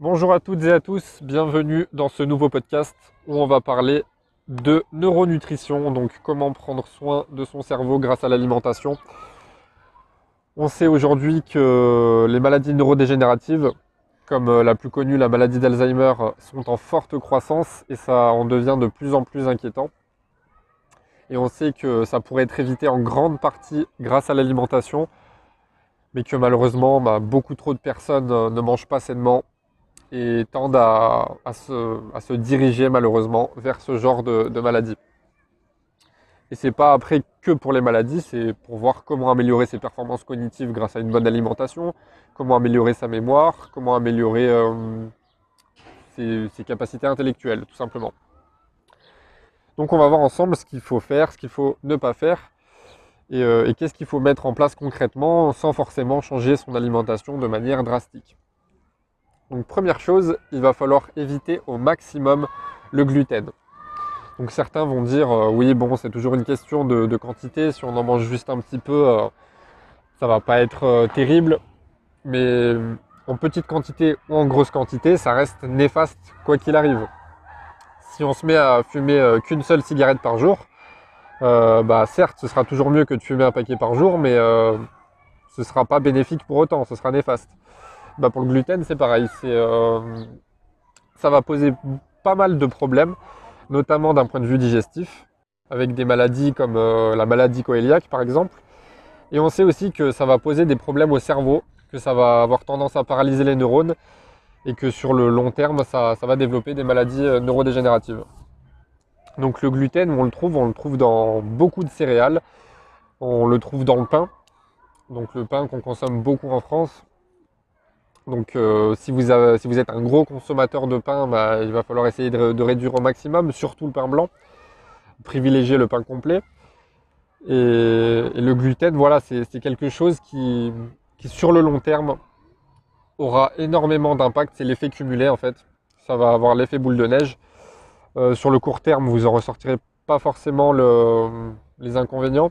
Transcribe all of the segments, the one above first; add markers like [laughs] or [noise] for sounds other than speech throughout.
Bonjour à toutes et à tous, bienvenue dans ce nouveau podcast où on va parler de neuronutrition, donc comment prendre soin de son cerveau grâce à l'alimentation. On sait aujourd'hui que les maladies neurodégénératives, comme euh, la plus connue, la maladie d'Alzheimer, sont en forte croissance et ça en devient de plus en plus inquiétant. Et on sait que ça pourrait être évité en grande partie grâce à l'alimentation, mais que malheureusement, bah, beaucoup trop de personnes euh, ne mangent pas sainement et tendent à, se, diriger malheureusement vers ce genre de, de maladie. Et c'est pas après que pour les maladies, c'est pour voir comment améliorer ses performances cognitives grâce à une bonne alimentation, comment améliorer sa mémoire, comment améliorer euh, ses, capacités intellectuelles, tout simplement. Donc on va voir ensemble ce qu'il faut faire, ce qu'il faut ne pas faire, et, euh, et qu'est-ce qu'il faut mettre en place concrètement sans forcément changer son alimentation de manière drastique. Donc première chose, il va falloir éviter au maximum le gluten. Donc certains vont dire euh, oui bon c'est toujours une question de, quantité, si on en mange juste un petit peu, ça euh, ça va pas être euh, terrible. Mais en petite quantité ou en grosse quantité, ça reste néfaste quoi qu'il arrive. Si on se met à fumer qu'une seule cigarette par jour, bah certes ce sera toujours mieux que de fumer un paquet par jour, mais ce ne sera pas bénéfique pour autant, ce sera néfaste. Bah, pour le gluten, c'est pareil. Euh, ça va poser pas mal de problèmes, notamment d'un point de vue digestif, avec des maladies comme euh, la maladie coéliaque par exemple. Et on sait aussi que ça va poser des problèmes au cerveau, que ça va avoir tendance à paralyser les neurones et que sur le long terme, ça, va développer des maladies euh, neurodégénératives. Donc le gluten, on le trouve, on le trouve dans beaucoup de céréales, on le trouve dans le pain. Donc le pain qu'on consomme beaucoup en France, donc euh, si, vous êtes un gros consommateur de pain, bah, il va falloir essayer de, réduire au maximum, surtout le pain blanc, privilégier le pain complet. Et, le gluten, voilà, c'est quelque chose qui, sur le long terme aura énormément d'impact. C'est l'effet cumulé en fait. Ça va avoir l'effet boule de neige. Euh, sur le court terme, vous en ressortirez pas forcément les inconvénients.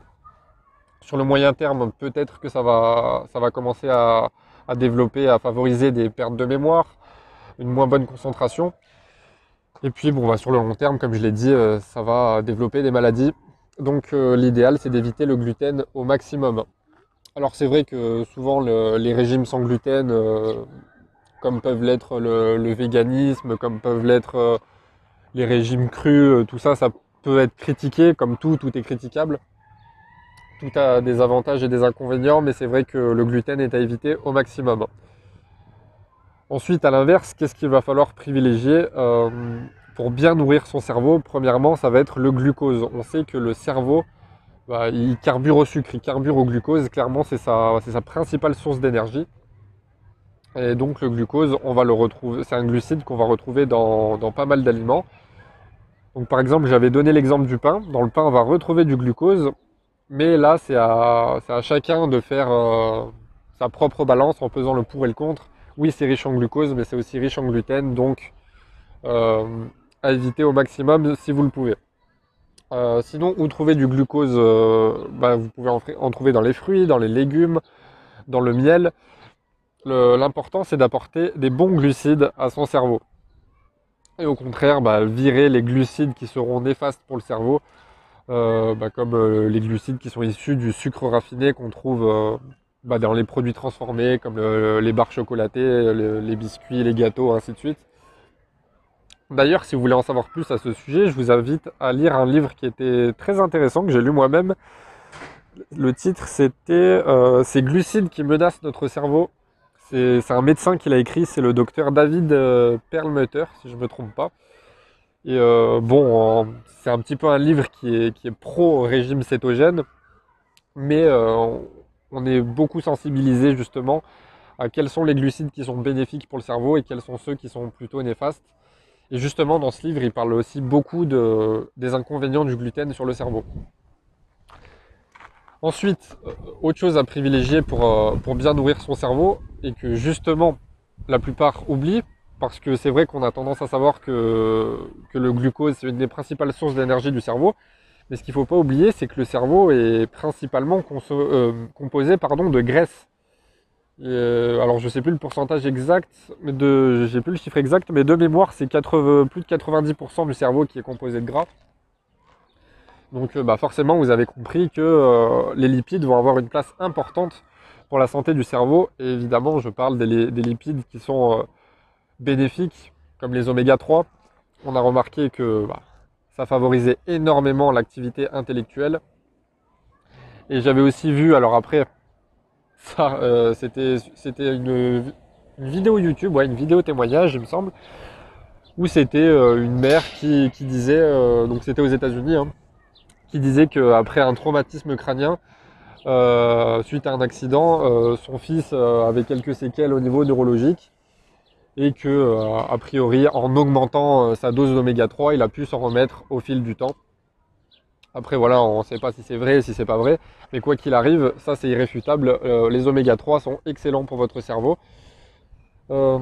Sur le moyen terme, peut-être que ça va commencer à, à développer, à favoriser des pertes de mémoire, une moins bonne concentration. Et puis bon, bah, sur le long terme, comme je l'ai dit, euh, ça va développer des maladies. Donc euh, l'idéal, c'est d'éviter le gluten au maximum. Alors c'est vrai que souvent les régimes sans gluten, euh, comme peuvent l'être le, véganisme, comme peuvent l'être les régimes crus, tout ça, ça peut être critiqué, comme tout, tout est critiquable tout a des avantages et des inconvénients, mais c'est vrai que le gluten est à éviter au maximum. Ensuite, à l'inverse, qu'est-ce qu'il va falloir privilégier euh, pour bien nourrir son cerveau? Premièrement, ça va être le glucose. On sait que le cerveau, bah, il carbure au sucre, il carbure au glucose. Clairement, c'est sa, sa, principale source d'énergie. Et donc le glucose, on va le retrouver, c'est un glucide qu'on va retrouver dans, dans pas mal d'aliments. Donc par exemple, j'avais donné l'exemple du pain. Dans le pain, on va retrouver du glucose. Mais là, c'est à, chacun de faire euh, sa propre balance en pesant le pour et le contre. Oui, c'est riche en glucose, mais c'est aussi riche en gluten, donc euh, à éviter au maximum si vous le pouvez. Euh, sinon, où trouver du glucose bah, Vous pouvez en, trouver dans les fruits, dans les légumes, dans le miel. L'important, c'est d'apporter des bons glucides à son cerveau. Et au contraire, bah, virer les glucides qui seront néfastes pour le cerveau bah, comme euh, les glucides qui sont issus du sucre raffiné qu'on trouve euh, bah, dans les produits transformés, comme les barres chocolatées, les biscuits, les gâteaux, ainsi de suite. D'ailleurs, si vous voulez en savoir plus à ce sujet, je vous invite à lire un livre qui était très intéressant, que j'ai lu moi-même. Le titre, c'était Ces glucides qui menacent notre cerveau. C'est un médecin qui l'a écrit, c'est le docteur David Perlmutter, si je ne me trompe pas. Et euh, bon, c'est un petit peu un livre qui est, pro-régime cétogène, mais euh, on est beaucoup sensibilisé justement à quels sont les glucides qui sont bénéfiques pour le cerveau et quels sont ceux qui sont plutôt néfastes. Et justement, dans ce livre, il parle aussi beaucoup des inconvénients du gluten sur le cerveau. Ensuite, euh, autre chose à privilégier pour, pour bien nourrir son cerveau, et que justement la plupart oublient, parce que c'est vrai qu'on a tendance à savoir que, le glucose, c'est une des principales sources d'énergie du cerveau. Mais ce qu'il ne faut pas oublier, c'est que le cerveau est principalement euh, composé pardon, de graisse. Euh, alors je sais plus le pourcentage exact, mais de, j'ai plus le chiffre exact, mais de mémoire c'est plus de 90% du cerveau qui est composé de gras. Donc euh, bah, forcément vous avez compris que les lipides vont avoir une place importante pour la santé du cerveau. Et évidemment je parle des, lipides qui sont bénéfiques, comme les oméga 3. On a remarqué que bah, ça favorisait énormément l'activité intellectuelle. Et j'avais aussi vu, alors après, [laughs] ça, euh, c'était, une, vidéo YouTube, ouais, une vidéo témoignage, il me semble, où c'était euh, une mère qui, disait, euh, donc c'était aux États-Unis, hein, qui disait qu'après un traumatisme crânien, suite à un accident, son fils avait quelques séquelles au niveau neurologique et que, a priori, en augmentant sa dose d'oméga 3, il a pu s'en remettre au fil du temps. Après voilà, on ne sait pas si c'est vrai, si c'est pas vrai, mais quoi qu'il arrive, ça c'est irréfutable. Euh, les oméga 3 sont excellents pour votre cerveau. Euh,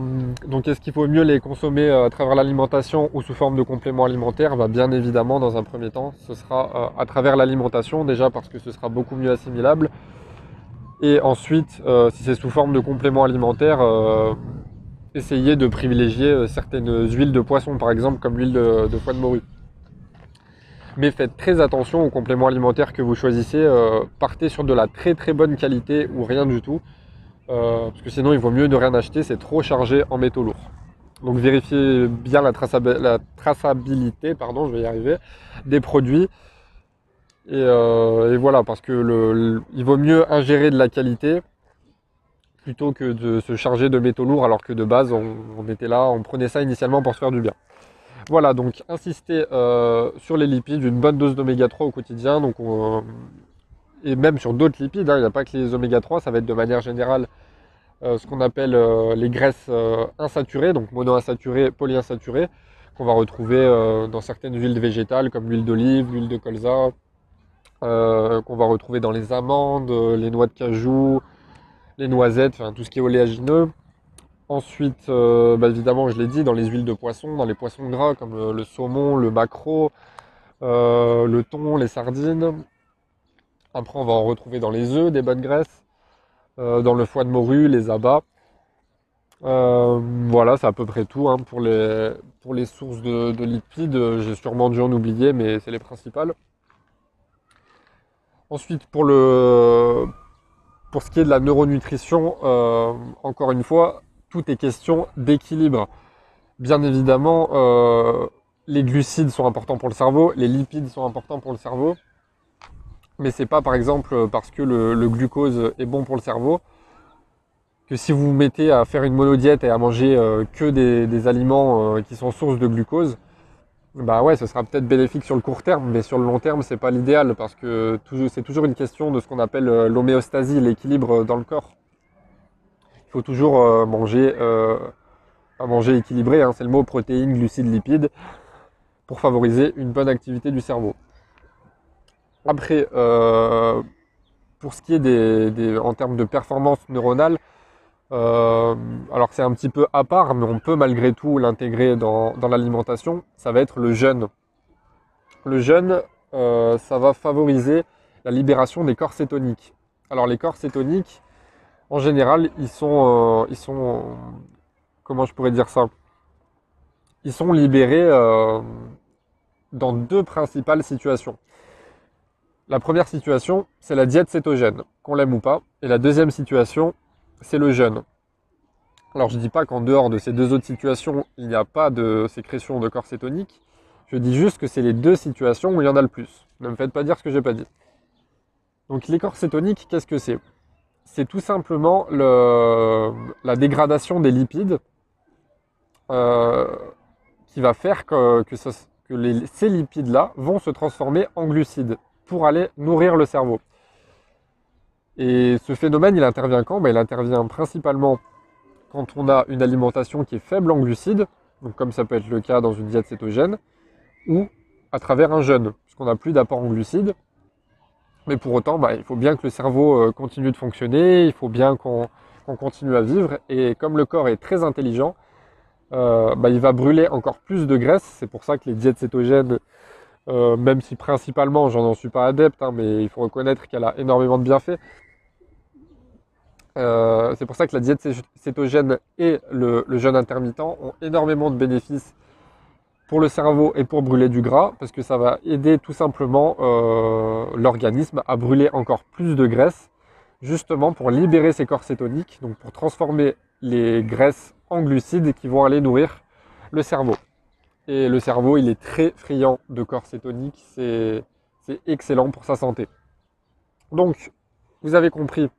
donc est-ce qu'il faut mieux les consommer euh, à travers l'alimentation ou sous forme de compléments alimentaires? Bah, Bien évidemment, dans un premier temps, ce sera à travers l'alimentation, déjà parce que ce sera beaucoup mieux assimilable. Et ensuite, si c'est sous forme de compléments alimentaires, essayez de privilégier certaines huiles de poisson, par exemple, comme l'huile de, foie de morue mais faites très attention aux compléments alimentaires que vous choisissez. Euh, partez sur de la très très bonne qualité ou rien du tout, euh, parce que sinon il vaut mieux ne rien acheter, c'est trop chargé en métaux lourds. Donc vérifiez bien la, traçabilité, pardon, je vais arriver, des produits. Et, euh, voilà, parce que il vaut mieux ingérer de la qualité plutôt que de se charger de métaux lourds alors que de base on, était là, on prenait ça initialement pour se faire du bien. Voilà, donc insister euh, sur les lipides, une bonne dose d'oméga 3 au quotidien, donc et même sur d'autres lipides, hein, il n'y a pas que les oméga 3, ça va être de manière générale euh, ce qu'on appelle euh, les graisses insaturées, donc monoinsaturées, polyinsaturées, qu'on va retrouver dans certaines huiles végétales comme l'huile d'olive, l'huile de colza, qu'on va retrouver dans les amandes, les noix de cajou, les noisettes, enfin tout ce qui est oléagineux. Ensuite, euh, bah, évidemment, je l'ai dit, dans les huiles de poisson, dans les poissons gras comme euh, le, saumon, le maquereau, euh, le thon, les sardines. Après, on va en retrouver dans les œufs, des bonnes graisses, dans le foie de morue, les abats. voilà, c'est à peu près tout hein, pour, les, pour les sources de, lipides. J'ai sûrement dû en oublier, mais c'est les principales. Ensuite, pour, le, pour ce qui est de la neuronutrition, encore une fois, tout est question d'équilibre. Bien évidemment, euh, les glucides sont importants pour le cerveau, les lipides sont importants pour le cerveau, mais c'est pas par exemple parce que le, glucose est bon pour le cerveau que si vous vous mettez à faire une monodiète et à manger euh, que des, aliments euh, qui sont source de glucose, bah ouais, ce sera peut-être bénéfique sur le court terme, mais sur le long terme, c'est pas l'idéal parce que c'est toujours une question de ce qu'on appelle l'homéostasie, l'équilibre dans le corps faut toujours euh, manger, euh, manger équilibré, hein, c'est le mot protéines, glucides, lipides, pour favoriser une bonne activité du cerveau. Après, euh, pour ce qui est des, en termes de performance neuronale, alors c'est un petit peu à part, mais on peut malgré tout l'intégrer dans, l'alimentation, ça va être le jeûne. Le jeûne, ça va favoriser la libération des corps cétoniques. Alors les corps cétoniques, en général, ils sont, euh, ils sont, comment je pourrais dire ça? Ils sont libérés euh, dans deux principales situations. La première situation, c'est la diète cétogène, qu'on l'aime ou pas. Et la deuxième situation, c'est le jeûne. Alors je ne dis pas qu'en dehors de ces deux autres situations, il n'y a pas de sécrétion de corps cétonique. Je dis juste que c'est les deux situations où il y en a le plus. Ne me faites pas dire ce que j'ai pas dit. Donc les corps cétoniques, qu'est-ce que c'est? C'est tout simplement la dégradation des lipides euh, qui va faire que, ces lipides-là vont se transformer en glucides pour aller nourrir le cerveau. Et ce phénomène, il intervient quand? Ben, Il intervient principalement quand on a une alimentation qui est faible en glucides, donc comme ça peut être le cas dans une diète cétogène, ou à travers un jeûne, puisqu'on n'a plus d'apport en glucides, mais pour autant, bah, il faut bien que le cerveau euh, continue de fonctionner, il faut bien qu'on continue à vivre. Et comme le corps est très intelligent, euh, bah, il va brûler encore plus de graisse. C'est pour ça que les diètes cétogènes, euh, même si principalement j'en suis pas adepte, hein, mais il faut reconnaître qu'elle a énormément de bienfaits. Euh, c'est pour ça que la diète cétogène et le, jeûne intermittent ont énormément de bénéfices pour le cerveau et pour brûler du gras, parce que ça va aider tout simplement euh, l'organisme à brûler encore plus de graisse, justement pour libérer ses corps cétoniques, donc pour transformer les graisses en glucides qui vont aller nourrir le cerveau. Et le cerveau, il est très friand de corps cétoniques, c'est excellent pour sa santé. Donc, vous avez compris,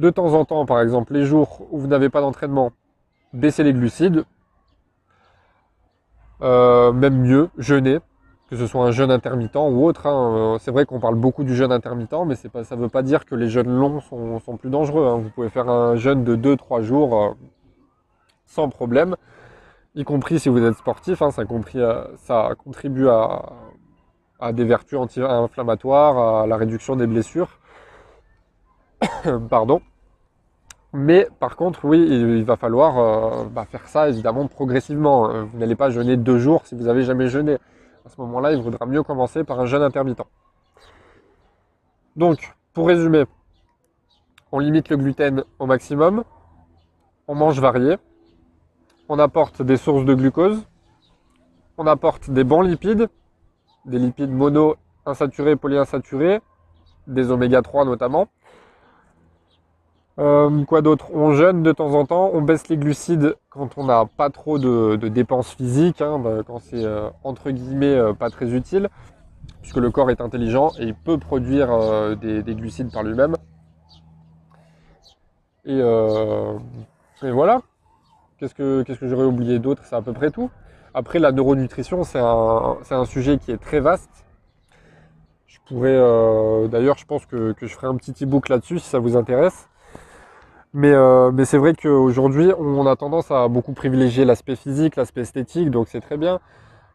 de temps en temps, par exemple, les jours où vous n'avez pas d'entraînement, baissez les glucides, euh, même mieux, jeûner, que ce soit un jeûne intermittent ou autre. Hein. C'est vrai qu'on parle beaucoup du jeûne intermittent, mais ça ne veut pas dire que les jeûnes longs sont, plus dangereux. Hein. Vous pouvez faire un jeûne de 2-3 jours euh, sans problème, y compris si vous êtes sportif. Hein. ça, euh, contribue à des vertus anti-inflammatoires, à la réduction des blessures. [coughs] Pardon. Mais par contre, oui, il, va falloir euh, bah, faire ça évidemment progressivement. Hein. Vous n'allez pas jeûner deux jours si vous n'avez jamais jeûné. À ce moment-là, il vaudra mieux commencer par un jeûne intermittent. Donc, pour résumer, on limite le gluten au maximum, on mange varié, on apporte des sources de glucose, on apporte des bons lipides, des lipides mono insaturés, polyinsaturés, des oméga 3 notamment, euh, quoi d'autre? On jeûne de temps en temps, on baisse les glucides quand on n'a pas trop de, dépenses physiques, hein, bah, quand c'est euh, entre guillemets euh, pas très utile, puisque le corps est intelligent et il peut produire des, glucides par lui-même. Et, voilà. Qu'est-ce que, j'aurais oublié d'autre? C'est à peu près tout. Après, la neuronutrition, c'est un, un, sujet qui est très vaste. Je pourrais, d'ailleurs, je pense que, que je ferai un petit e-book là-dessus si ça vous intéresse. Euh, mais, c'est vrai qu'aujourd'hui, on a tendance à beaucoup privilégier l'aspect physique, l'aspect esthétique, donc c'est très bien.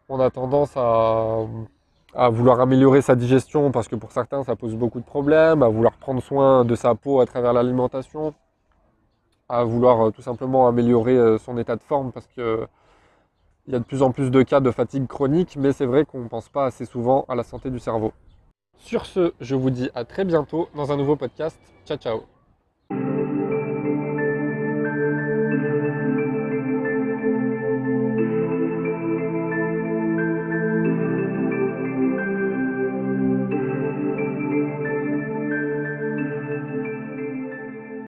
On a tendance à, vouloir améliorer sa digestion parce que pour certains, ça pose beaucoup de problèmes, à vouloir prendre soin de sa peau à travers l'alimentation, à vouloir euh, tout simplement améliorer euh, son état de forme parce qu'il y a de plus en plus de cas de fatigue chronique, mais c'est vrai qu'on ne pense pas assez souvent à la santé du cerveau. Sur ce, je vous dis à très bientôt dans un nouveau podcast. Ciao ciao